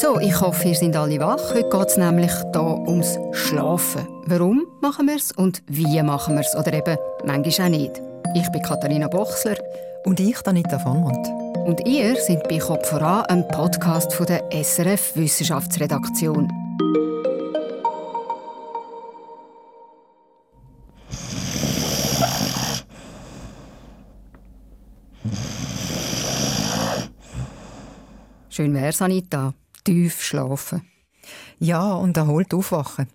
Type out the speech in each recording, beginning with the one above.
So, ich hoffe, ihr seid alle wach. Heute geht es nämlich hier ums Schlafen. Warum machen wir es und wie machen wir es? Oder eben manchmal auch nicht. Ich bin Katharina Bochsler. Und ich, Anita Vonmund. Und ihr seid bei Kopf voran, einem Podcast von der SRF Wissenschaftsredaktion. Schön wär's, Anita. Tief schlafen. Ja, und erholt aufwachen.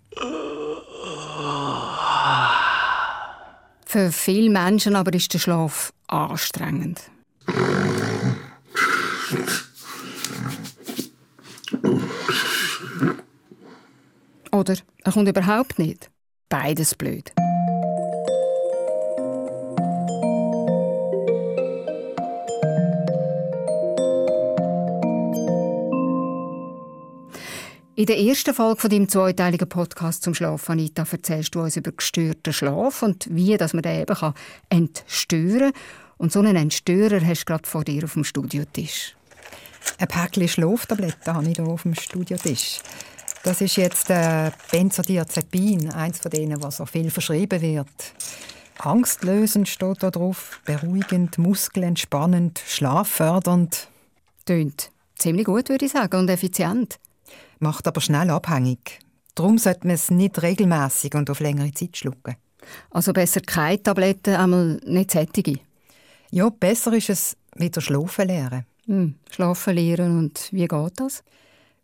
Für viele Menschen aber ist der Schlaf anstrengend. Oder er kommt überhaupt nicht. Beides blöd. In der ersten Folge von deinem zweiteiligen Podcast zum Schlaf, Anita, erzählst du uns über gestörten Schlaf und wie dass man den eben kann entstören kann. Und so einen Entstörer hast du gerade vor dir auf dem Studiotisch. Ein Päckchen Schlaftabletten habe ich hier auf dem Studiotisch. Das ist jetzt äh, Benzodiazepin, eins von denen, was so viel verschrieben wird. Angstlösend steht da drauf, beruhigend, muskelentspannend, schlaffördernd. Tönt ziemlich gut, würde ich sagen, und effizient macht aber schnell abhängig. Darum sollte man es nicht regelmäßig und auf längere Zeit schlucken. Also besser keine Tabletten, einmal nicht sättige? Ja, besser ist es wieder schlafen lernen. Hm, schlafen lernen und wie geht das?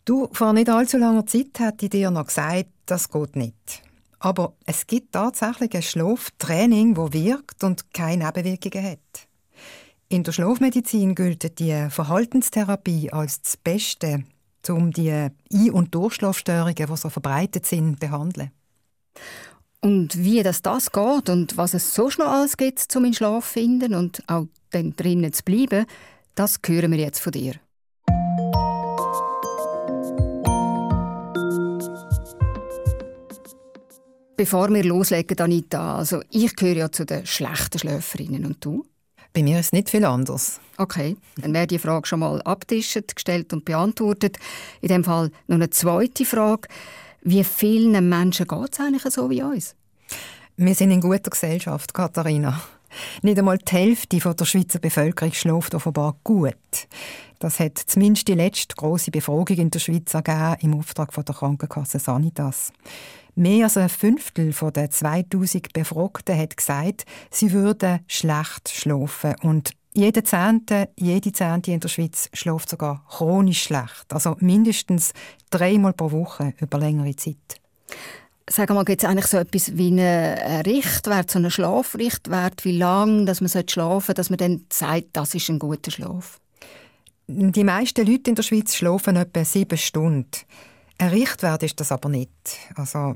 Du, vor nicht allzu langer Zeit hätte ich dir noch gesagt, das geht nicht. Aber es gibt tatsächlich ein Schlaftraining, das wirkt und keine Nebenwirkungen hat. In der Schlafmedizin gilt die Verhaltenstherapie als das beste um die Ein- und Durchschlafstörungen, die so verbreitet sind, zu behandeln. Und wie das, das geht und was es so noch alles gibt, um in Schlaf zu finden und auch dann drinnen zu bleiben, das hören wir jetzt von dir. Bevor wir loslegen, Anita, also ich gehöre ja zu den schlechten Schläferinnen und du? Bei mir ist es nicht viel anders. Okay, dann wäre die Frage schon mal abtischt, gestellt und beantwortet. In dem Fall noch eine zweite Frage. Wie vielen Menschen geht es eigentlich so wie uns? Wir sind in guter Gesellschaft, Katharina. Nicht einmal die Hälfte der Schweizer Bevölkerung schläft offenbar gut. Das hat zumindest die letzte große Befragung in der Schweiz ergeben, im Auftrag von der Krankenkasse Sanitas. Mehr als ein Fünftel der 2000 Befragten hat gesagt, sie würden schlecht schlafen. Und jede Zehnte, jede Zehnte in der Schweiz schläft sogar chronisch schlecht. Also mindestens dreimal pro Woche über längere Zeit. Sag mal, gibt es eigentlich so etwas wie einen Richtwert, so einen Schlafrichtwert, wie lange dass man schlafen sollte, dass man dann sagt, das ist ein guter Schlaf? Die meisten Leute in der Schweiz schlafen etwa sieben Stunden. Ein Richtwert ist das aber nicht. Also,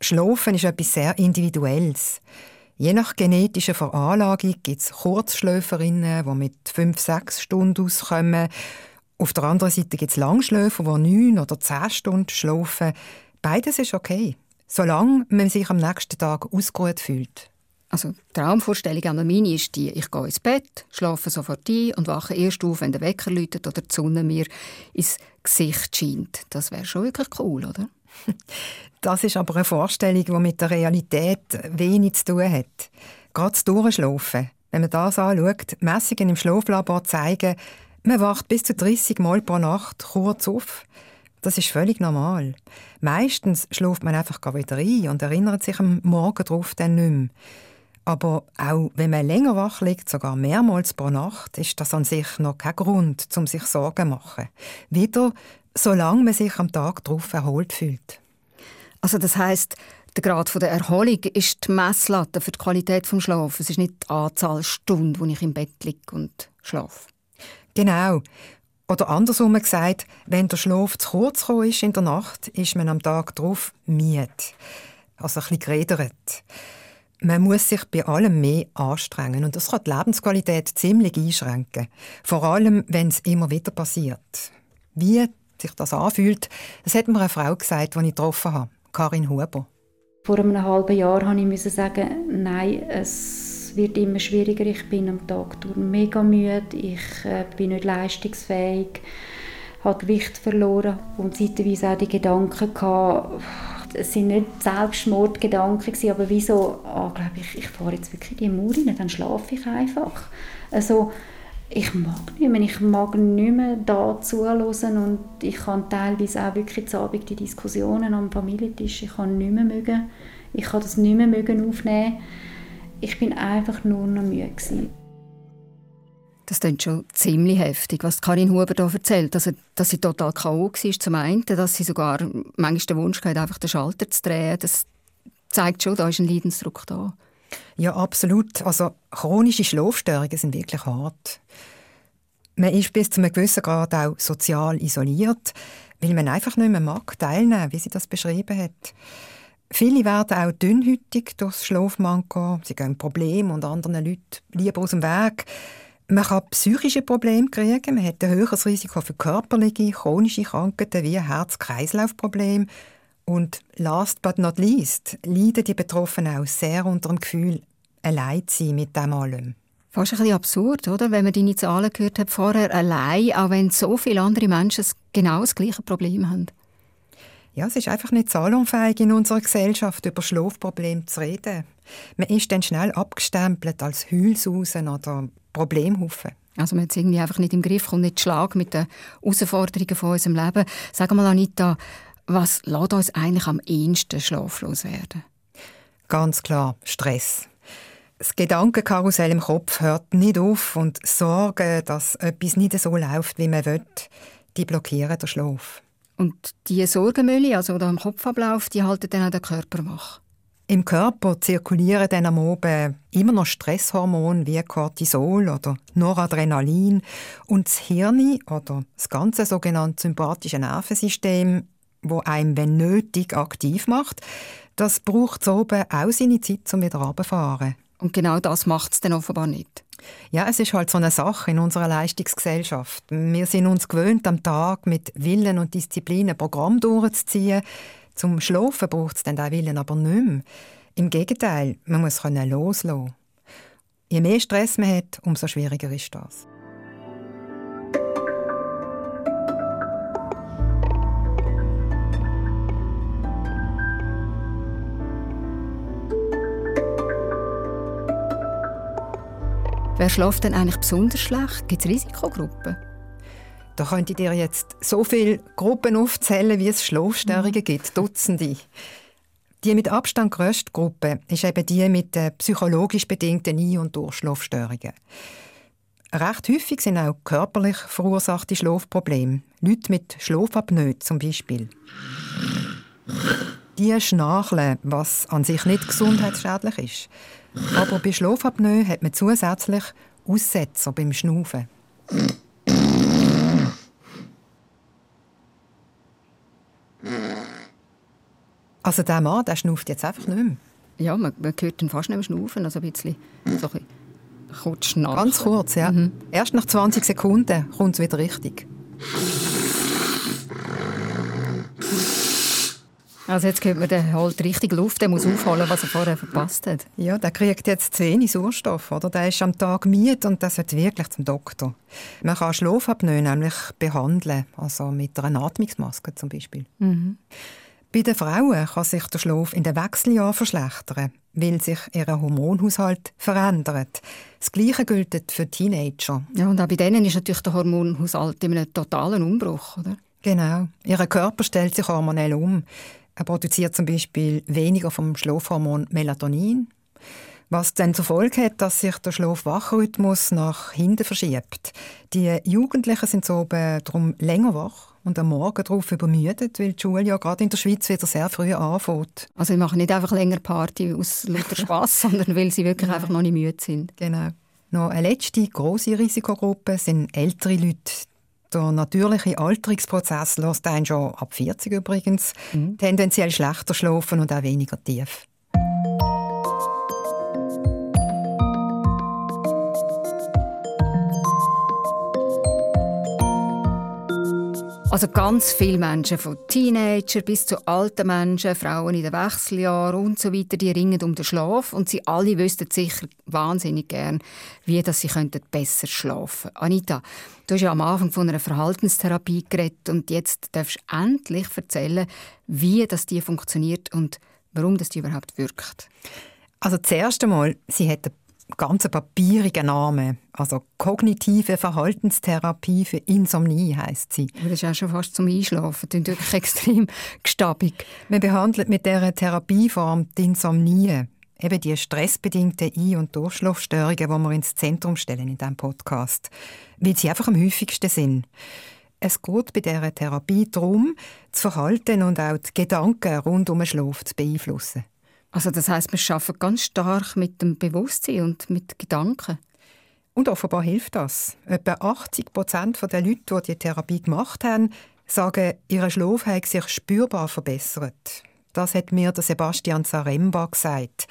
Schlafen ist etwas sehr Individuelles. Je nach genetischer Veranlagung gibt es Kurzschläferinnen, die mit fünf, sechs Stunden auskommen. Auf der anderen Seite gibt es Langschläfer, die neun oder zehn Stunden schlafen. Beides ist okay, solange man sich am nächsten Tag ausgeruht fühlt. Also die Traumvorstellung an meine ist die, ich gehe ins Bett, schlafe sofort ein und wache erst auf, wenn der Wecker läutet oder die Sonne mir ins Gesicht scheint. Das wäre schon wirklich cool, oder? Das ist aber eine Vorstellung, die mit der Realität wenig zu tun hat. Gerade das Durchschlafen. Wenn man das anschaut, Messungen im Schlaflabor zeigen, man wacht bis zu 30 Mal pro Nacht kurz auf. Das ist völlig normal. Meistens schläft man einfach wieder ein und erinnert sich am Morgen darauf dann nicht mehr. Aber auch wenn man länger wach liegt, sogar mehrmals pro Nacht, ist das an sich noch kein Grund, um sich Sorgen zu machen. Wieder, solange man sich am Tag darauf erholt fühlt. Also das heißt, der Grad der Erholung ist die Messlatte für die Qualität des Schlafes. Es ist nicht die Anzahl Stunden, wo ich im Bett liege und schlafe. Genau. Oder andersrum gesagt, wenn der Schlaf zu kurz ist in der Nacht, ist man am Tag darauf müde. Also ein bisschen geredert. Man muss sich bei allem mehr anstrengen und das kann die Lebensqualität ziemlich einschränken. Vor allem, wenn es immer wieder passiert. Wie sich das anfühlt, das hat mir eine Frau gesagt, die ich getroffen habe, Karin Huber. Vor einem halben Jahr musste ich sagen, nein, es wird immer schwieriger. Ich bin am Tag mega müde, ich äh, bin nicht leistungsfähig, habe Gewicht verloren und zeitweise auch die Gedanken gehabt, es sind nicht Selbstmordgedanken aber wieso, oh, glaube ich, ich fahre jetzt wirklich die Mauer rein, dann schlafe ich einfach. Also ich mag nicht mehr, ich mag nicht mehr da zuhören und ich kann teilweise auch wirklich zu Abend die Diskussionen am Familientisch, ich kann nicht mehr mögen, ich kann das nicht mehr mögen aufnehmen. Ich bin einfach nur noch müde gewesen. Das klingt schon ziemlich heftig, was Karin Huber hier erzählt. Also, dass sie total K.O. war zum einen, dass sie sogar manchmal den Wunsch hatte, einfach den Schalter zu drehen. Das zeigt schon, da ist ein Leidensdruck da. Ja, absolut. Also chronische Schlafstörungen sind wirklich hart. Man ist bis zu einem gewissen Grad auch sozial isoliert, weil man einfach nicht mehr mag teilnehmen, wie sie das beschrieben hat. Viele werden auch dünnhütig durchs Schlafmangel. Sie gehen Probleme und anderen Leuten lieber aus dem Weg. Man kann psychische Probleme kriegen, man hat ein höheres Risiko für körperliche, chronische Krankheiten wie Herz-Kreislauf-Probleme. Und last but not least leiden die Betroffenen auch sehr unter dem Gefühl, allein zu sein mit dem allem. Fast ein bisschen absurd, oder? Wenn man deine Zahlen gehört hat vorher, allein, auch wenn so viele andere Menschen genau das gleiche Problem haben. Ja, es ist einfach nicht zahlunfähig in unserer Gesellschaft, über Schlafprobleme zu reden. Man ist dann schnell abgestempelt als Heulsausen oder Problemhaufen. Also man hat es irgendwie einfach nicht im Griff, und nicht Schlag mit den Herausforderungen von unserem Leben. Sag mal, Anita, was lässt uns eigentlich am ehesten schlaflos werden? Ganz klar, Stress. Das Gedankenkarussell im Kopf hört nicht auf und Sorgen, dass etwas nicht so läuft, wie man will, die blockieren den Schlaf. Und diese Sorgenmühle, also der im Kopf abläuft, die halten dann auch den Körper wach? Im Körper zirkulieren dann am Abend immer noch Stresshormone wie Cortisol oder Noradrenalin und das Hirn oder das ganze sogenannte sympathische Nervensystem, wo einem wenn nötig aktiv macht, das braucht so oben auch seine Zeit, um wieder runterzufahren. Und genau das macht es dann offenbar nicht. Ja, es ist halt so eine Sache in unserer Leistungsgesellschaft. Wir sind uns gewöhnt, am Tag mit Willen und Disziplin ein Programm durchzuziehen, zum Schlafen braucht es dann den Willen aber nicht mehr. Im Gegenteil, man muss können loslassen. Je mehr Stress man hat, umso schwieriger ist das. Wer schläft denn eigentlich besonders schlecht? Gibt es Risikogruppen? Da könnte ich dir jetzt so viele Gruppen aufzählen, wie es Schlafstörungen mhm. gibt, Dutzende. Die mit Abstand grösste Gruppe ist eben die mit den psychologisch bedingten Ein- und Durchschlafstörungen. Recht häufig sind auch körperlich verursachte Schlafprobleme. Leute mit Schlafapnoe zum Beispiel. Die schnarchen, was an sich nicht gesundheitsschädlich ist. Aber bei Schlafapnoe hat man zusätzlich Aussetzer beim Schnaufen. Also der Mann, der schnauft jetzt einfach nicht mehr. Ja, man, man hört ihn fast nicht mehr schnaufen, also ein bisschen so ein kurz schnarchen. Ganz kurz, ja. Mhm. Erst nach 20 Sekunden kommt es wieder richtig. Also jetzt könnte man den halt richtig Luft, der muss aufholen, was er vorher verpasst hat. Ja, der kriegt jetzt zu wenig Sauerstoff, oder? Der ist am Tag müde und der sollte wirklich zum Doktor. Man kann Schlafapnoe nämlich behandeln, also mit einer Atmungsmaske zum Beispiel. Mhm. Bei den Frauen kann sich der Schlaf in den Wechseljahren verschlechtern, weil sich ihr Hormonhaushalt verändert. Das Gleiche gilt für Teenager. Ja, und auch bei denen ist natürlich der Hormonhaushalt in einem totalen Umbruch, oder? Genau. Ihr Körper stellt sich hormonell um. Er produziert zum Beispiel weniger vom Schlafhormon Melatonin, was dann zur Folge hat, dass sich der Schlaf-Wach-Rhythmus nach hinten verschiebt. Die Jugendlichen sind so darum länger wach und am Morgen darauf übermüdet, weil die Schule ja gerade in der Schweiz wieder sehr früh anfängt. Also sie machen nicht einfach länger Party aus lauter Spass, sondern weil sie wirklich ja. einfach noch nicht müde sind. Genau. Noch eine letzte grosse Risikogruppe sind ältere Leute, der natürliche Alterungsprozess lässt einen schon ab 40 übrigens mhm. tendenziell schlechter schlafen und auch weniger tief. Also ganz viele Menschen, von Teenager bis zu alten Menschen, Frauen in den Wechseljahren und so weiter, die ringen um den Schlaf und sie alle wüssten sicher wahnsinnig gern, wie dass sie könnten besser schlafen. Anita, du hast ja am Anfang von einer Verhaltenstherapie geredet und jetzt darfst du endlich erzählen, wie das die funktioniert und warum das die überhaupt wirkt. Also zuerst einmal, sie hat ganz papierigen Namen. Also kognitive Verhaltenstherapie für Insomnie heißt sie. Das ist auch schon fast zum Einschlafen. Das ist wirklich extrem gestabig. Man behandelt mit dieser Therapieform die Insomnie, eben die stressbedingten Ein- und Durchschlafstörungen, die wir ins Zentrum stellen in diesem Podcast, weil sie einfach am häufigsten sind. Es geht bei dieser Therapie darum, das Verhalten und auch die Gedanken rund um den Schlaf zu beeinflussen. Also das heißt, wir arbeiten ganz stark mit dem Bewusstsein und mit Gedanken. Und offenbar hilft das. Etwa 80 Prozent der Leute, die die Therapie gemacht haben, sagen, ihr Schlaf hat sich spürbar verbessert. Das hat mir der Sebastian Zaremba gesagt.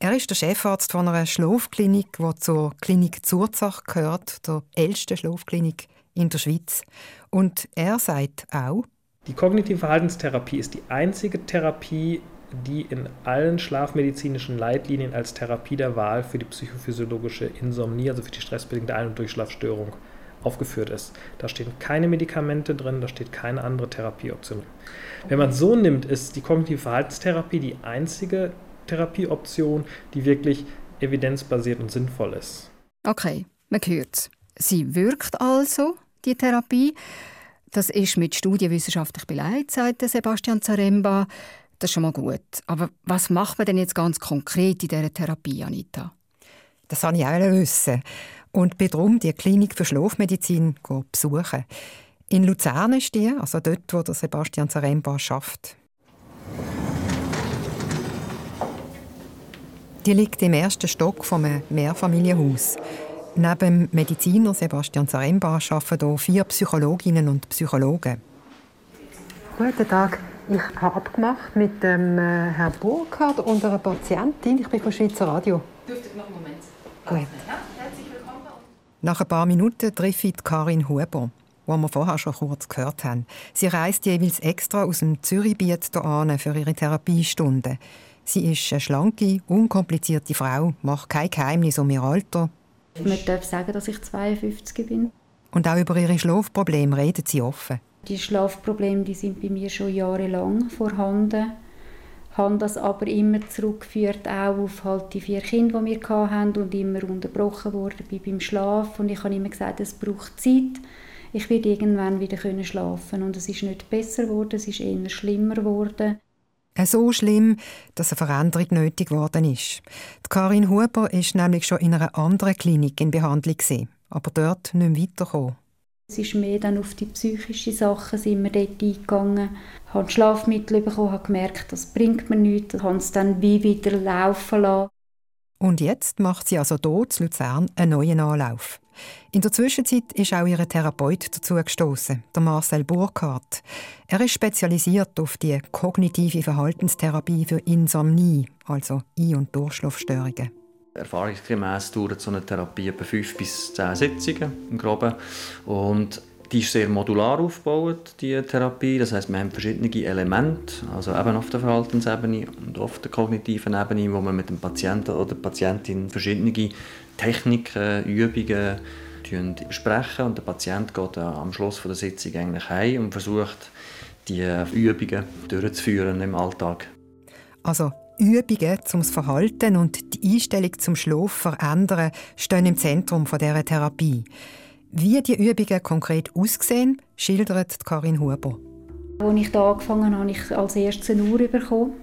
Er ist der Chefarzt von einer Schlafklinik, die zur Klinik Zurzach gehört, der ältesten Schlafklinik in der Schweiz. Und er sagt auch, die kognitive Verhaltenstherapie ist die einzige Therapie, die in allen schlafmedizinischen Leitlinien als Therapie der Wahl für die psychophysiologische Insomnie, also für die stressbedingte Ein- und Durchschlafstörung, aufgeführt ist. Da stehen keine Medikamente drin, da steht keine andere Therapieoption. Wenn man es so nimmt, ist die kognitive Verhaltenstherapie die einzige Therapieoption, die wirklich evidenzbasiert und sinnvoll ist. Okay, man hört Sie wirkt also, die Therapie. Das ist mit Studien wissenschaftlich beleidigt, sagt Sebastian Zaremba. Das ist schon mal gut. Aber was macht man denn jetzt ganz konkret in dieser Therapie, Anita? Das wollte ich auch wissen. Und bin darum die Klinik für Schlafmedizin besuchen. In Luzern ist die, also dort, wo der Sebastian Zaremba schafft. Die liegt im ersten Stock vom Mehrfamilienhaus. Neben dem Mediziner Sebastian Zaremba arbeiten hier vier Psychologinnen und Psychologen. Guten Tag. Ich habe abgemacht mit dem äh, Herrn Burkhardt und einer Patientin. Ich bin von Schweizer Radio. Dürfte noch einen Moment. Gut. Nach ein paar Minuten treffe ich Karin Huber, die wir vorher schon kurz gehört haben. Sie reist jeweils extra aus dem Zürichbiet hierher für ihre Therapiestunde. Sie ist eine schlanke, unkomplizierte Frau, macht kein Geheimnis um ihr Alter. Man darf sagen, dass ich 52 bin. Und auch über ihre Schlafprobleme redet sie offen. Die Schlafprobleme die sind bei mir schon jahrelang vorhanden. Ich habe das aber immer zurückgeführt auch auf halt die vier Kinder, die wir hatten und immer unterbrochen worden beim Schlaf. Und ich habe immer gesagt, es braucht Zeit. Ich werde irgendwann wieder schlafen und es ist nicht besser geworden, es ist eher schlimmer geworden. So schlimm, dass eine Veränderung nötig geworden ist. Die Karin Huber ist nämlich schon in einer anderen Klinik in Behandlung aber dort nicht mehr weitergekommen. Es ist mehr dann auf die psychischen Sachen sind wir dort eingegangen. Ich habe Schlafmittel bekommen, habe gemerkt, das bringt mir nichts. Ich habe es dann wie wieder laufen lassen. Und jetzt macht sie also hier in Luzern einen neuen Anlauf. In der Zwischenzeit ist auch ihr Therapeut dazu gestoßen, der Marcel Burkhardt. Er ist spezialisiert auf die kognitive Verhaltenstherapie für Insomnie, also Ein- und Durchschlafstörungen. Erfahrungsgemäß dauert so eine Therapie etwa fünf bis zehn Sitzungen im Groben. Und die ist sehr modular aufgebaut, die Therapie. Das heißt, wir haben verschiedene Elemente, also eben auf der Verhaltensebene und auf der kognitiven Ebene, wo man mit dem Patienten oder der Patientin verschiedene Techniken, Übungen besprechen und der Patient geht am Schluss der Sitzung eigentlich heim und versucht, die Übungen durchzuführen im Alltag. Also Übungen zum das Verhalten und die Einstellung zum Schlaf verändern stehen im Zentrum dieser Therapie. Wie die Übungen konkret aussehen, schildert Karin Huber. Als ich hier angefangen habe, habe ich als erstes eine Uhr bekommen.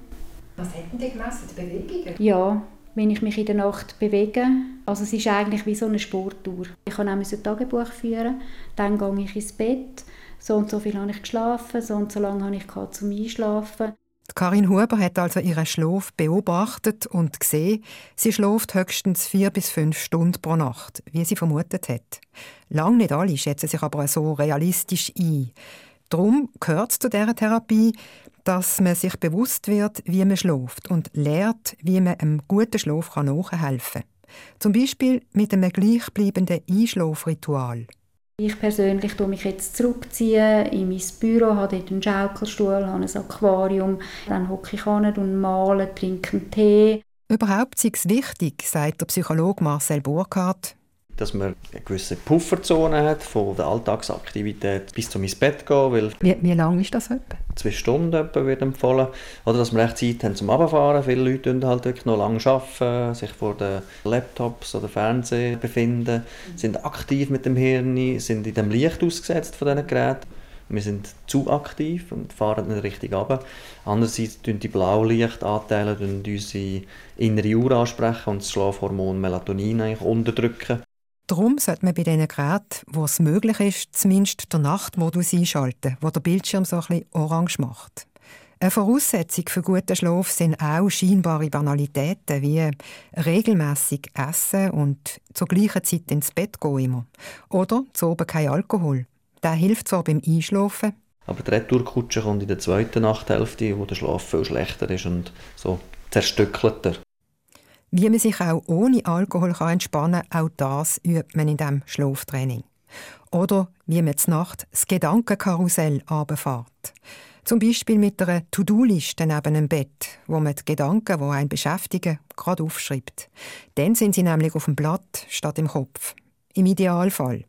Was hätten die gemessen? Die Bewegungen? Ja, wenn ich mich in der Nacht bewege. Also es ist eigentlich wie so eine Sportuhr. Ich kann auch ein Tagebuch führen, dann gehe ich ins Bett, so und so viel habe ich geschlafen, so und so lange habe ich zum Einschlafen. Karin Huber hat also ihren Schlaf beobachtet und gesehen, sie schläft höchstens vier bis fünf Stunden pro Nacht, wie sie vermutet hat. Lang nicht alle schätzen sich aber so realistisch ein. Darum gehört zu dieser Therapie, dass man sich bewusst wird, wie man schläft und lernt, wie man einem guten Schlaf nachhelfen kann. Zum Beispiel mit einem gleichbleibenden Einschlafritual. Ich persönlich ziehe mich jetzt zurückziehen in mein Büro, habe dort einen Schaukelstuhl, habe ein Aquarium, dann hocke ich an und male, trinke einen Tee. Überhaupt sei es wichtig, sagt der Psychologe Marcel Burkhardt, dass man eine gewisse Pufferzone hat von der Alltagsaktivität bis zum ins Bett gehen. Weil wie, wie lange ist das etwa? Zwei Stunden etwa wird empfohlen. Oder dass wir echt Zeit haben zum Abfahren. Viele Leute arbeiten halt wirklich noch lange, arbeiten, sich vor den Laptops oder Fernsehen befinden, sind aktiv mit dem Hirn, sind in dem Licht ausgesetzt von diesen Geräten. Wir sind zu aktiv und fahren nicht richtig runter. Andererseits tun die Blaulichtanteile unsere innere Uhr ansprechen und das Schlafhormon Melatonin eigentlich unterdrücken. Darum sollte man bei diesen Geräten, wo es möglich ist, zumindest den Nachtmodus einschalten, wo der Bildschirm so ein orange macht. Eine Voraussetzung für guten Schlaf sind auch scheinbare Banalitäten wie regelmäßig essen und zur gleichen Zeit ins Bett gehen immer. Oder zu oben kein Alkohol. Der hilft zwar beim Einschlafen. Aber die Retourkutsche kommt in der zweiten Nachthälfte, wo der Schlaf viel schlechter ist und so zerstückelter. Wie man sich auch ohne Alkohol entspannen kann, auch das übt man in diesem Schlaftraining. Oder wie man zur Nacht das Gedankenkarussell runterfährt. Zum Beispiel mit einer To-Do-Liste neben dem Bett, wo man die Gedanken, die einen beschäftigen, gerade aufschreibt. Dann sind sie nämlich auf dem Blatt statt im Kopf. Im Idealfall.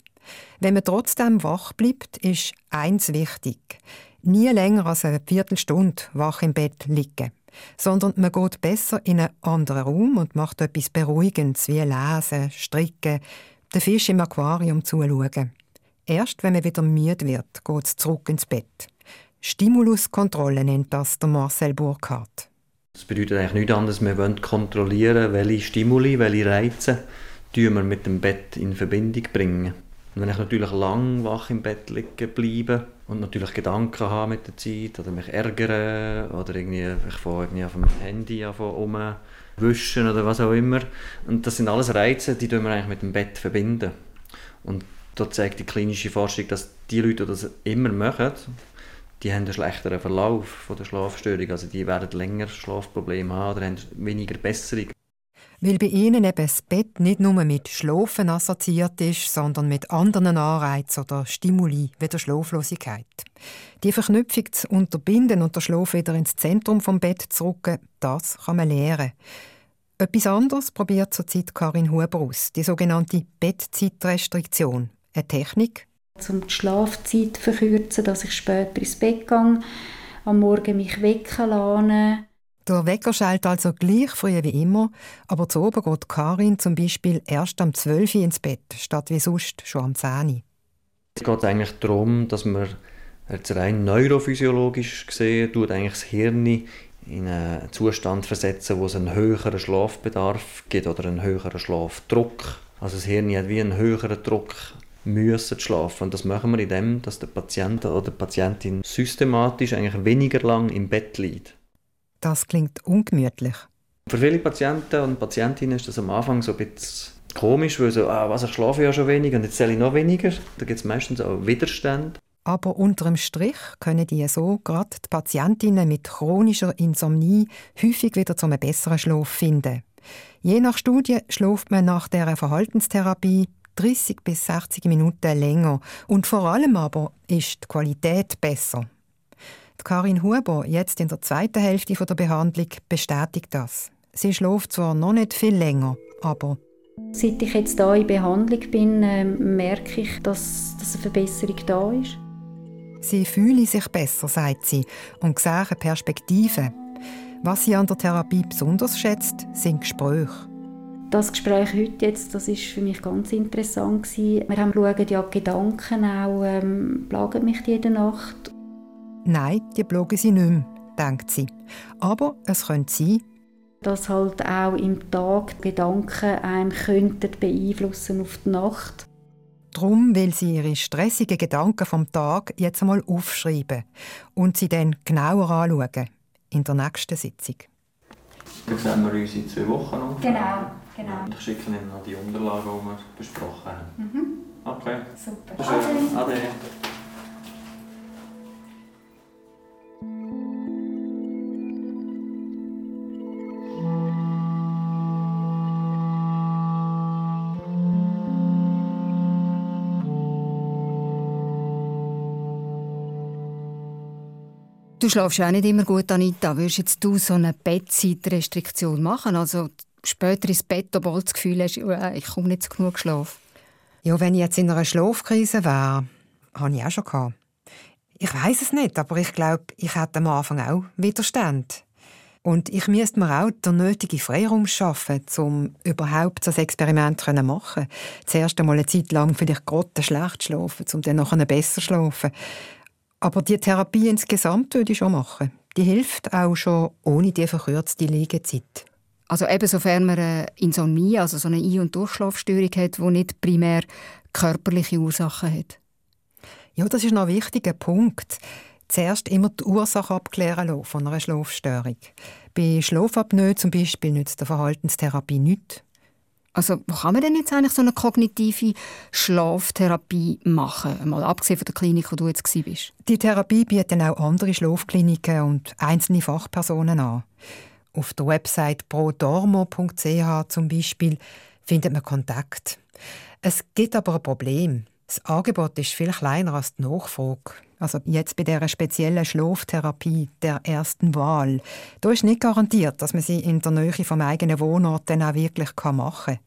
Wenn man trotzdem wach bleibt, ist eins wichtig. Nie länger als eine Viertelstunde wach im Bett liegen sondern man geht besser in einen anderen Raum und macht etwas Beruhigendes, wie Lesen, Stricken, den Fisch im Aquarium zuschauen. Erst wenn man wieder müde wird, geht es zurück ins Bett. Stimuluskontrolle nennt das der Marcel Burkhardt. Das bedeutet eigentlich nichts anderes, wir wollen kontrollieren, welche Stimuli, welche Reize wir mit dem Bett in Verbindung bringen. Und wenn ich natürlich lang wach im Bett liegen bleibe und natürlich Gedanken habe mit der Zeit oder mich ärgere oder irgendwie, ich fange irgendwie auf dem Handy an wischen oder was auch immer. Und das sind alles Reize, die wir eigentlich mit dem Bett verbinden. Und da zeigt die klinische Forschung, dass die Leute, die das immer machen, die haben einen schlechteren Verlauf von der Schlafstörung. Also die werden länger Schlafprobleme haben oder haben weniger Besserung. Weil bei ihnen eben das Bett nicht nur mit Schlafen assoziiert ist, sondern mit anderen Anreizen oder Stimuli wie der Schlaflosigkeit. Die Verknüpfung zu unterbinden und der Schlaf wieder ins Zentrum vom Bett zu rücken, das kann man lernen. Etwas anderes probiert zurzeit Karin Huber aus, die sogenannte Bettzeitrestriktion. Eine Technik, um die Schlafzeit zu verkürzen, dass ich später ins Bett gehe, am Morgen mich wecken lasse der Wecker schaltet also gleich früh wie immer, aber zu oben geht Karin zum Beispiel erst am 12 Uhr ins Bett, statt wie sonst schon am 10 Uhr. Es geht eigentlich darum, dass man jetzt rein neurophysiologisch gesehen tut eigentlich das Hirn in einen Zustand versetzen, wo es einen höheren Schlafbedarf gibt oder einen höheren Schlafdruck. Also das Hirn hat wie einen höheren Druck müssen schlafen. Und das machen wir indem, dass der Patient oder die Patientin systematisch eigentlich weniger lang im Bett liegt. Das klingt ungemütlich. Für viele Patienten und Patientinnen ist das am Anfang so ein bisschen komisch, weil so, ah, was, ich schlafe ja schon weniger und jetzt zähle ich noch weniger. Da gibt es meistens auch Widerstand. Aber unter dem Strich können die so gerade die Patientinnen mit chronischer Insomnie häufig wieder zu einem besseren Schlaf finden. Je nach Studie schläft man nach der Verhaltenstherapie 30 bis 60 Minuten länger und vor allem aber ist die Qualität besser. Karin Huber, jetzt in der zweiten Hälfte der Behandlung, bestätigt das. Sie schläft zwar noch nicht viel länger, aber Seit ich jetzt hier in Behandlung bin, äh, merke ich, dass, dass eine Verbesserung da ist. Sie fühle sich besser, sagt sie, und sehe Perspektiven. Was sie an der Therapie besonders schätzt, sind Gespräche. Das Gespräch heute jetzt, das ist für mich ganz interessant gewesen. Wir haben schauen, ja, die Gedanken auch ähm, plagen mich jede Nacht Nein, die bloggen sie nicht mehr, denkt sie. Aber es könnte sein, dass halt auch im Tag die Gedanken einem könnten beeinflussen auf die Nacht. Darum will sie ihre stressigen Gedanken vom Tag jetzt einmal aufschreiben und sie dann genauer anschauen in der nächsten Sitzung. Dann sehen wir uns in zwei Wochen noch. Genau, genau. Und ich schicke Ihnen noch die Unterlagen, die wir besprochen haben. Mhm. Okay. Super. Ade. Ade. Du schläfst auch nicht immer gut, Anita. Würdest jetzt du so eine Bettzeitrestriktion machen? Also später ins Bett, obwohl du das Gefühl hast, oh, äh, ich komme nicht zu genug Schlaf? Ja, wenn ich jetzt in einer Schlafkrise wäre, habe ich auch schon gehabt. Ich weiß es nicht, aber ich glaube, ich hätte am Anfang auch Widerstand. Und ich müsste mir auch den nötigen Freiraum schaffen, um überhaupt das Experiment zu machen. Zuerst einmal eine Zeit lang vielleicht gerade schlecht schlafen, um dann nachher besser schlafen. Aber die Therapie insgesamt würde ich schon machen. Die hilft auch schon ohne die verkürzte Liegezeit. Also eben sofern man eine Insomnie, also so eine Ein- und Durchschlafstörung hat, die nicht primär körperliche Ursachen hat. Ja, das ist noch ein wichtiger Punkt. Zuerst immer die Ursache abklären lassen von einer Schlafstörung. Bei Schlafapnoe zum Beispiel nützt der Verhaltenstherapie nichts. Also, wo kann man denn jetzt eigentlich so eine kognitive Schlaftherapie machen? Mal abgesehen von der Klinik, wo du jetzt bist. Die Therapie bietet auch andere Schlafkliniken und einzelne Fachpersonen an. Auf der Website prodormo.ch zum Beispiel findet man Kontakt. Es gibt aber ein Problem. Das Angebot ist viel kleiner als die Nachfrage. Also jetzt bei dieser speziellen Schlaftherapie der ersten Wahl. Da ist nicht garantiert, dass man sie in der Nähe vom eigenen Wohnort dann auch wirklich machen kann.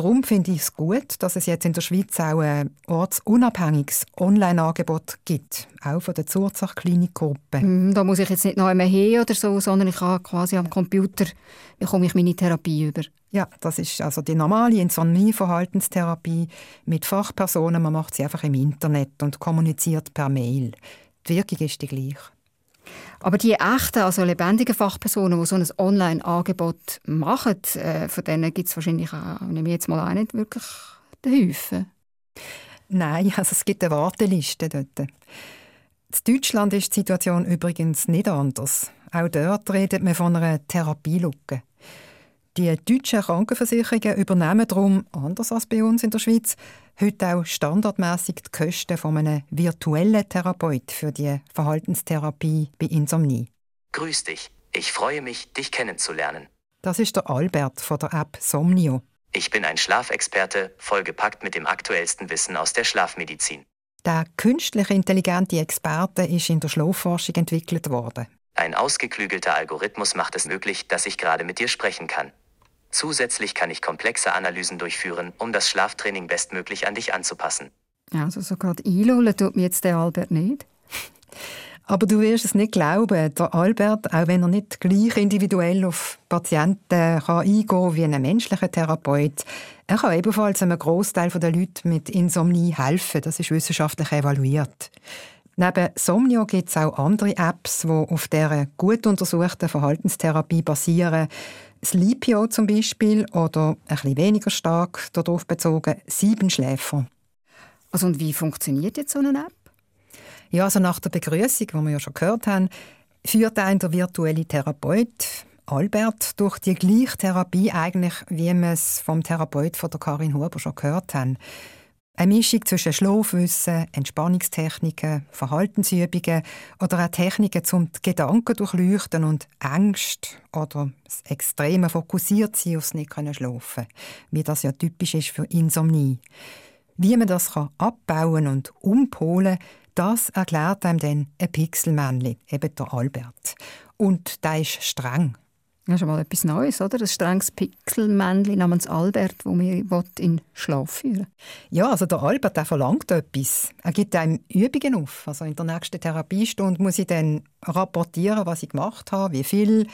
Darum finde ich es gut, dass es jetzt in der Schweiz auch ein ortsunabhängiges Online-Angebot gibt, auch von der Zurzach Klinikgruppe. Mm, da muss ich jetzt nicht noch einmal hin oder so, sondern ich habe quasi am Computer bekomme ich meine Therapie über. Ja, das ist also die normale Insomnie-Verhaltenstherapie mit Fachpersonen. Man macht sie einfach im Internet und kommuniziert per Mail. Die Wirkung ist die gleiche. Aber die echten, also lebendigen Fachpersonen, die so ein Online-Angebot machen, äh, von denen gibt es wahrscheinlich auch, nehme ich jetzt mal an, nicht wirklich den Häufen. Nein, also es gibt eine Warteliste dort. In Deutschland ist die Situation übrigens nicht anders. Auch dort redet man von einer Therapielücke. Die deutschen Krankenversicherungen übernehmen darum, anders als bei uns in der Schweiz, heute auch standardmäßig die Kosten von einem virtuellen Therapeut für die Verhaltenstherapie bei Insomnie. Grüß dich. Ich freue mich, dich kennenzulernen. Das ist der Albert von der App Somnio. Ich bin ein Schlafexperte, vollgepackt mit dem aktuellsten Wissen aus der Schlafmedizin. Der künstlich intelligente Experte ist in der Schlafforschung entwickelt worden. Ein ausgeklügelter Algorithmus macht es möglich, dass ich gerade mit dir sprechen kann. Zusätzlich kann ich komplexe Analysen durchführen, um das Schlaftraining bestmöglich an dich anzupassen. Also so einlullen tut mir jetzt der Albert nicht. Aber du wirst es nicht glauben, der Albert, auch wenn er nicht gleich individuell auf Patienten kann eingehen kann wie ein menschlicher Therapeut, er kann ebenfalls einem Großteil der Leute mit Insomnie helfen. Das ist wissenschaftlich evaluiert. Neben Somnio gibt es auch andere Apps, die auf dieser gut untersuchten Verhaltenstherapie basieren. Sleepio zum Beispiel oder ein bisschen weniger stark darauf bezogen Siebenschläfer. Also und wie funktioniert jetzt so eine App? Ja, also nach der Begrüßung, die wir ja schon gehört haben, führt ein der virtuelle Therapeut Albert durch die gleiche Therapie eigentlich, wie wir es vom Therapeut von der Karin Huber schon gehört haben. Eine Mischung zwischen Schlafwissen, Entspannungstechniken, Verhaltensübungen oder auch Techniken, um die Gedanken durchleuchten und Ängste oder das extreme Fokussiertsein aufs nicht schlafen wie das ja typisch ist für Insomnie. Wie man das abbauen und umpolen das erklärt einem dann ein Pixelmännchen, eben der Albert. Und der ist streng. Das ist mal etwas Neues, oder? Ein strenges Pixelmännchen namens Albert, wo mir in Schlaf führen Ja, also der Albert der verlangt etwas. Er gibt einem Übungen auf. Also in der nächsten Therapiestunde muss ich dann rapportieren, was ich gemacht habe, wie viel.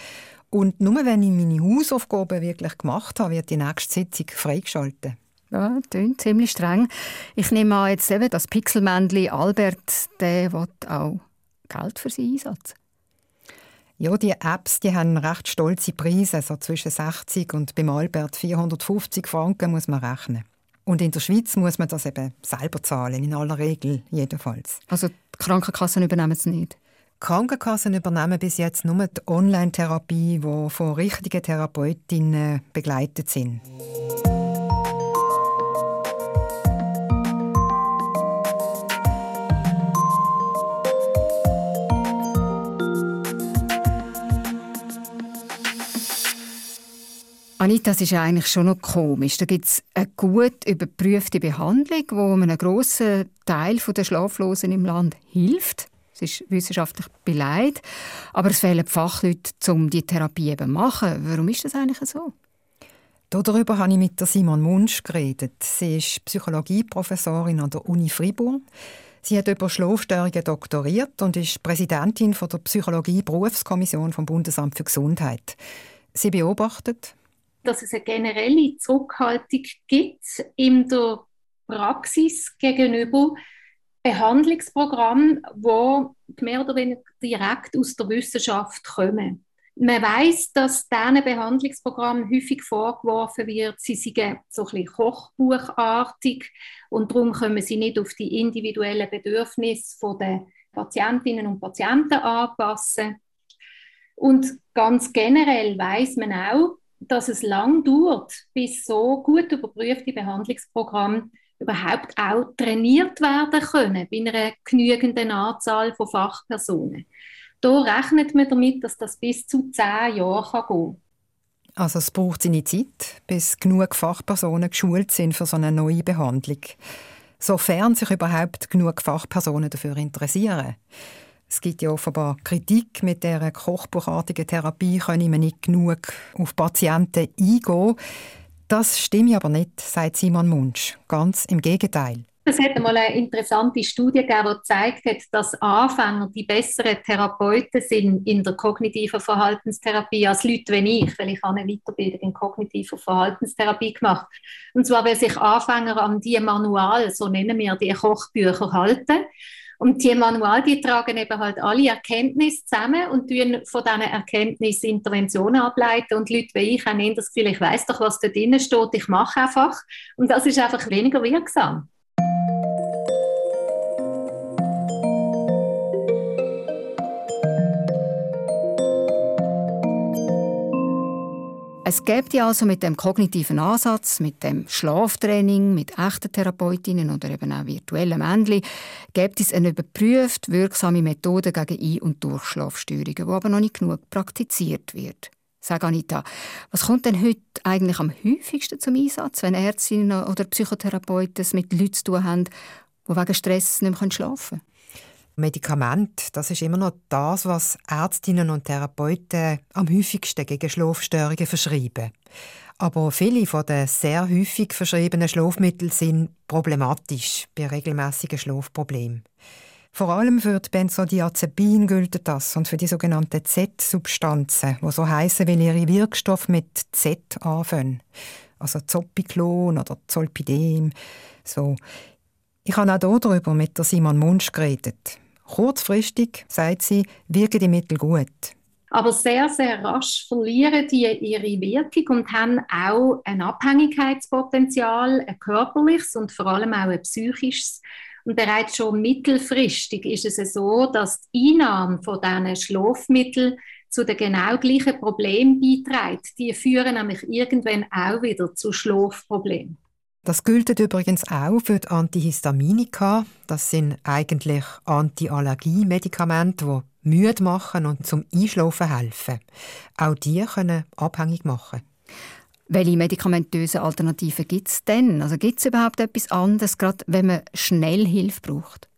Und nur wenn ich meine Hausaufgaben wirklich gemacht habe, wird die nächste Sitzung freigeschaltet. Ja, klingt ziemlich streng. Ich nehme an, jetzt eben das Pixelmännchen Albert, der will auch Geld für seinen Einsatz. Ja, die Apps die haben recht stolze Preise, so zwischen 60 und beim Albert 450 Franken muss man rechnen. Und in der Schweiz muss man das eben selber zahlen, in aller Regel jedenfalls. Also die Krankenkassen übernehmen es nicht? Die Krankenkassen übernehmen bis jetzt nur die Online-Therapie, die von richtigen Therapeutinnen begleitet sind. Anita, das ist eigentlich schon noch komisch. Da gibt es eine gut überprüfte Behandlung, die einem grossen Teil der Schlaflosen im Land hilft. Es ist wissenschaftlich beleidigt. Aber es fehlen Fachleute, um die Therapie eben zu machen. Warum ist das eigentlich so? Darüber habe ich mit Simon Munsch geredet. Sie ist Psychologieprofessorin an der Uni Fribourg. Sie hat über Schlafstörungen doktoriert und ist Präsidentin der Psychologie-Berufskommission vom Bundesamt für Gesundheit. Sie beobachtet, dass es eine generelle Zurückhaltung gibt in der Praxis gegenüber Behandlungsprogrammen, die mehr oder weniger direkt aus der Wissenschaft kommen. Man weiß, dass diesen Behandlungsprogrammen häufig vorgeworfen wird, sie seien so ein bisschen kochbuchartig und darum können sie nicht auf die individuellen Bedürfnisse der Patientinnen und Patienten anpassen. Und ganz generell weiß man auch, dass es lang dauert, bis so gut überprüfte Behandlungsprogramme überhaupt auch trainiert werden können bei einer genügenden Anzahl von Fachpersonen. Da rechnet man damit, dass das bis zu zehn Jahre gehen kann. Also es braucht seine Zeit, bis genug Fachpersonen geschult sind für so eine neue Behandlung. Sofern sich überhaupt genug Fachpersonen dafür interessieren. Es gibt ja offenbar Kritik, mit der kochbuchartigen Therapie können wir nicht genug auf Patienten eingehen. Das stimmt aber nicht, sagt Simon Munsch. Ganz im Gegenteil. Es hat einmal eine interessante Studie gegeben, die gezeigt hat, dass Anfänger die besseren Therapeuten sind in der kognitiven Verhaltenstherapie als Leute wie ich, weil ich eine Weiterbildung in kognitiver Verhaltenstherapie gemacht. Und zwar, weil sich Anfänger an die Manual, so nennen wir die Kochbücher, halten. Und die Manual, die tragen eben halt alle Erkenntnisse zusammen und tun von diesen Erkenntnissen Interventionen ableiten. Und Leute wie ich haben das Gefühl, ich weiß doch, was da drinnen steht, ich mache einfach. Und das ist einfach weniger wirksam. Es gibt ja also mit dem kognitiven Ansatz, mit dem Schlaftraining, mit echten Therapeutinnen oder eben auch virtuellen Männchen, gibt es eine überprüft wirksame Methode gegen Ein- und Durchschlafstörungen, die aber noch nicht genug praktiziert wird. Sag Anita, was kommt denn heute eigentlich am häufigsten zum Einsatz, wenn Ärztinnen oder Psychotherapeuten es mit Leuten zu tun haben, die wegen Stress nicht mehr schlafen können? Medikament, das ist immer noch das, was Ärztinnen und Therapeuten am häufigsten gegen Schlafstörungen verschreiben. Aber viele von den sehr häufig verschriebenen Schlafmitteln sind problematisch bei regelmäßigen Schlafproblemen. Vor allem für die Benzodiazepin gilt das und für die sogenannten Z-Substanzen, die so heißen, weil ihre Wirkstoffe mit Z anfangen. Also Zopiklon oder Zolpidem. So. Ich habe auch darüber mit Simon Munsch geredet. Kurzfristig, sagt sie, wirken die Mittel gut. Aber sehr, sehr rasch verlieren die ihre Wirkung und haben auch ein Abhängigkeitspotenzial, ein körperliches und vor allem auch ein psychisches. Und bereits schon mittelfristig ist es so, dass die Einnahme von diesen Schlafmitteln zu den genau gleichen Problemen beiträgt. Die führen nämlich irgendwann auch wieder zu Schlafproblemen. Das gilt übrigens auch für die Antihistaminika. Das sind eigentlich Antiallergie-Medikamente, die müde machen und zum Einschlafen helfen. Auch die können abhängig machen. Welche medikamentösen Alternativen gibt es denn? Also gibt es überhaupt etwas anderes, gerade wenn man schnell Hilfe braucht?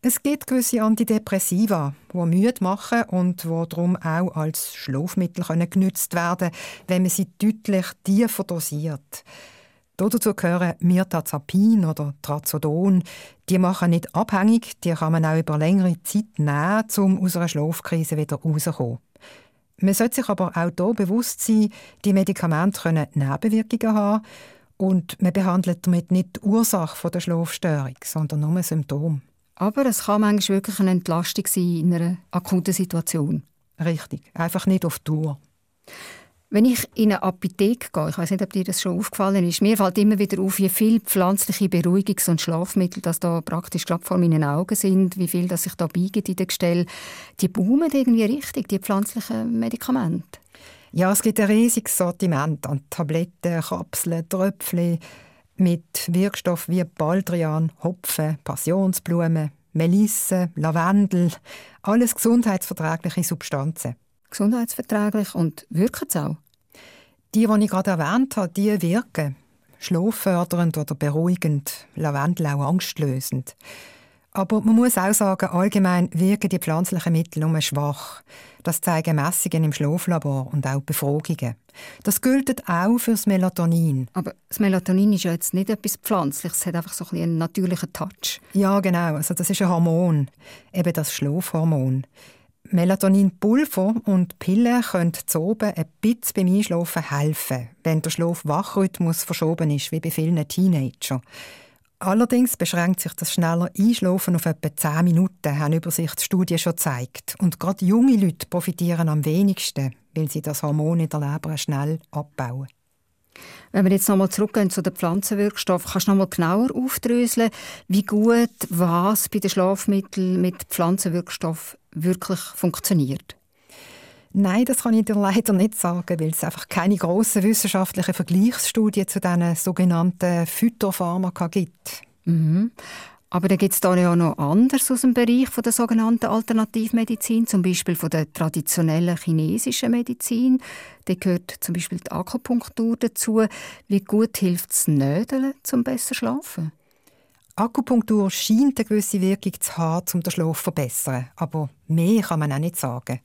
Es gibt gewisse Antidepressiva, die müde machen und die darum auch als Schlafmittel genutzt werden können, wenn man sie deutlich tiefer dosiert. Dazu gehören Mirtazapin oder Trazodon. Die machen nicht abhängig, die kann man auch über längere Zeit nehmen, um aus einer Schlafkrise wieder rauszukommen. Man sollte sich aber auch hier bewusst sein, die Medikamente können Nebenwirkungen haben und man behandelt damit nicht die Ursache der Schlafstörung, sondern nur ein Symptom. Aber es kann manchmal wirklich eine Entlastung sein in einer akuten Situation. Richtig, einfach nicht auf Tour. Wenn ich in eine Apotheke gehe, ich weiß nicht, ob dir das schon aufgefallen ist, mir fällt immer wieder auf, wie viele pflanzliche Beruhigungs- und Schlafmittel das da praktisch gerade vor meinen Augen sind, wie viel das sich da biegen in den Gestell. Die boomen irgendwie richtig, die pflanzlichen Medikamente. Ja, es gibt ein riesiges Sortiment an Tabletten, Kapseln, Tröpfchen mit Wirkstoffen wie Baldrian, Hopfen, Passionsblumen, Melisse, Lavendel, alles gesundheitsverträgliche Substanzen gesundheitsverträglich und wirken es auch? Die, die ich gerade erwähnt habe, die wirken. Schlaffördernd oder beruhigend, Lavendel auch angstlösend. Aber man muss auch sagen, allgemein wirken die pflanzlichen Mittel nur schwach. Das zeigen Messungen im Schlaflabor und auch Befragungen. Das gilt auch für das Melatonin. Aber das Melatonin ist ja jetzt nicht etwas Pflanzliches, es hat einfach so ein einen natürlichen Touch. Ja, genau. Also das ist ein Hormon, eben das Schlafhormon. Melatoninpulver und Pillen können zu oben ein bisschen beim Einschlafen helfen, wenn der Schlaf-Wachrhythmus verschoben ist, wie bei vielen Teenagern. Allerdings beschränkt sich das schneller Einschlafen auf etwa 10 Minuten, haben Übersichtsstudien schon gezeigt. Und gerade junge Leute profitieren am wenigsten, weil sie das Hormon in der Leber schnell abbauen. Wenn wir jetzt nochmal zurückgehen zu den Pflanzenwirkstoffen, kannst du nochmal genauer aufdröseln, wie gut was bei den Schlafmitteln mit Pflanzenwirkstoff wirklich funktioniert? Nein, das kann ich dir leider nicht sagen, weil es einfach keine grossen wissenschaftlichen Vergleichsstudien zu diesen sogenannten Phytopharmaka gibt. Mhm. Aber da gibt es da ja noch anders aus dem Bereich von der sogenannten Alternativmedizin, zum Beispiel von der traditionellen chinesischen Medizin. Da gehört zum Beispiel die Akupunktur dazu. Wie gut hilft das Nödeln zum besser schlafen? Akupunktur scheint eine gewisse Wirkung zu haben, um den Schlaf zu verbessern. Aber mehr kann man auch nicht sagen.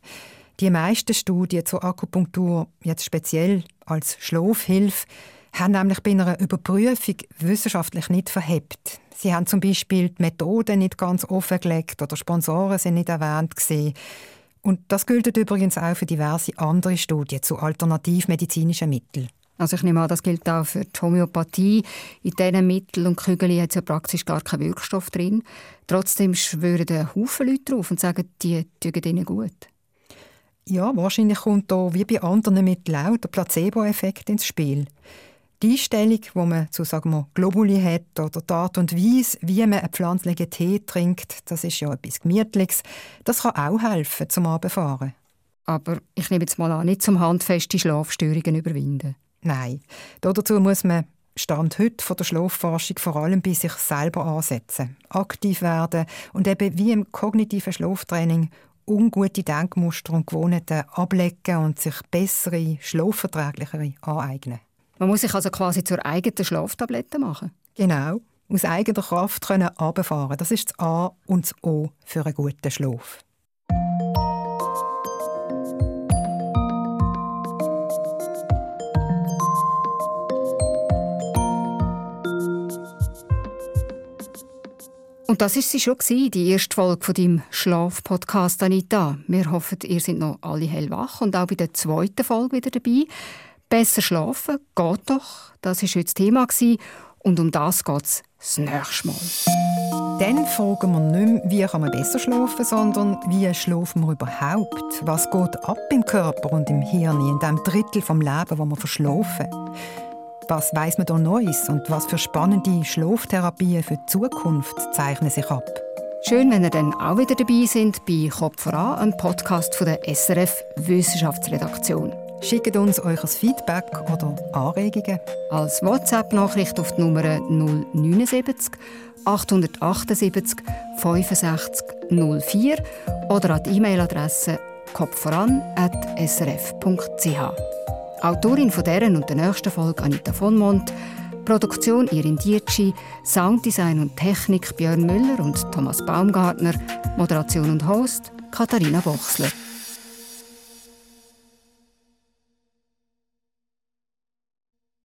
Die meisten Studien zur Akupunktur, jetzt speziell als Schlafhilfe, haben nämlich bei einer Überprüfung wissenschaftlich nicht verhebt. Sie haben zum Beispiel die Methoden nicht ganz offengelegt oder Sponsoren sind nicht erwähnt gesehen. Und das gilt übrigens auch für diverse andere Studien zu alternativmedizinischen Mitteln. Also ich nehme an, das gilt auch für die Homöopathie. In diesen Mitteln und Kügeln hat es ja praktisch gar keinen Wirkstoff drin. Trotzdem schwören Haufen Leute drauf und sagen, die tun ihnen gut. Ja, wahrscheinlich kommt da wie bei anderen Mitteln auch der Placebo-Effekt ins Spiel. Die Einstellung, die man zu sagen wir, Globuli hat oder die Art und Weise, wie man einen pflanzlichen Tee trinkt, das ist ja etwas Gemütliches, das kann auch helfen zum Abfahren. Aber ich nehme jetzt mal an, nicht zum handfeste Schlafstörungen überwinden. Nein, dazu muss man Stand heute von der Schlafforschung vor allem bei sich selber ansetzen, aktiv werden und eben wie im kognitiven Schlaftraining ungute Denkmuster und Gewohnheiten ablegen und sich bessere, schlafverträglichere aneignen. Man muss sich also quasi zur eigenen Schlaftablette machen? Genau. Aus eigener Kraft können runterfahren. Das ist das A und das O für einen guten Schlaf. Und das ist sie schon die erste Folge von deinem Schlaf-Podcast, Anita. Wir hoffen, ihr seid noch alle hellwach und auch bei der zweiten Folge wieder dabei. Besser schlafen geht doch. Das war heute das Thema und um das geht es das nächste Mal. Dann fragen wir nicht mehr, wie kann man besser schlafen, sondern wie schlafen wir überhaupt? Was geht ab im Körper und im Hirn, in dem Drittel vom Leben, wo wir verschlafen? Was weiß man da Neues und was für spannende Schlaftherapien für die Zukunft zeichnen sich ab? Schön, wenn ihr dann auch wieder dabei sind bei Kopf voran, einem Podcast von der SRF Wissenschaftsredaktion. Schickt uns euer Feedback oder Anregungen. Als WhatsApp-Nachricht auf die Nummer 079 878 65 04 oder an die E-Mail-Adresse kopfvoran.srf.ch. Autorin von deren und der nächsten Folge Anita von Mont, Produktion Irin Dietschi, Sounddesign und Technik Björn Müller und Thomas Baumgartner, Moderation und Host Katharina Bochsler.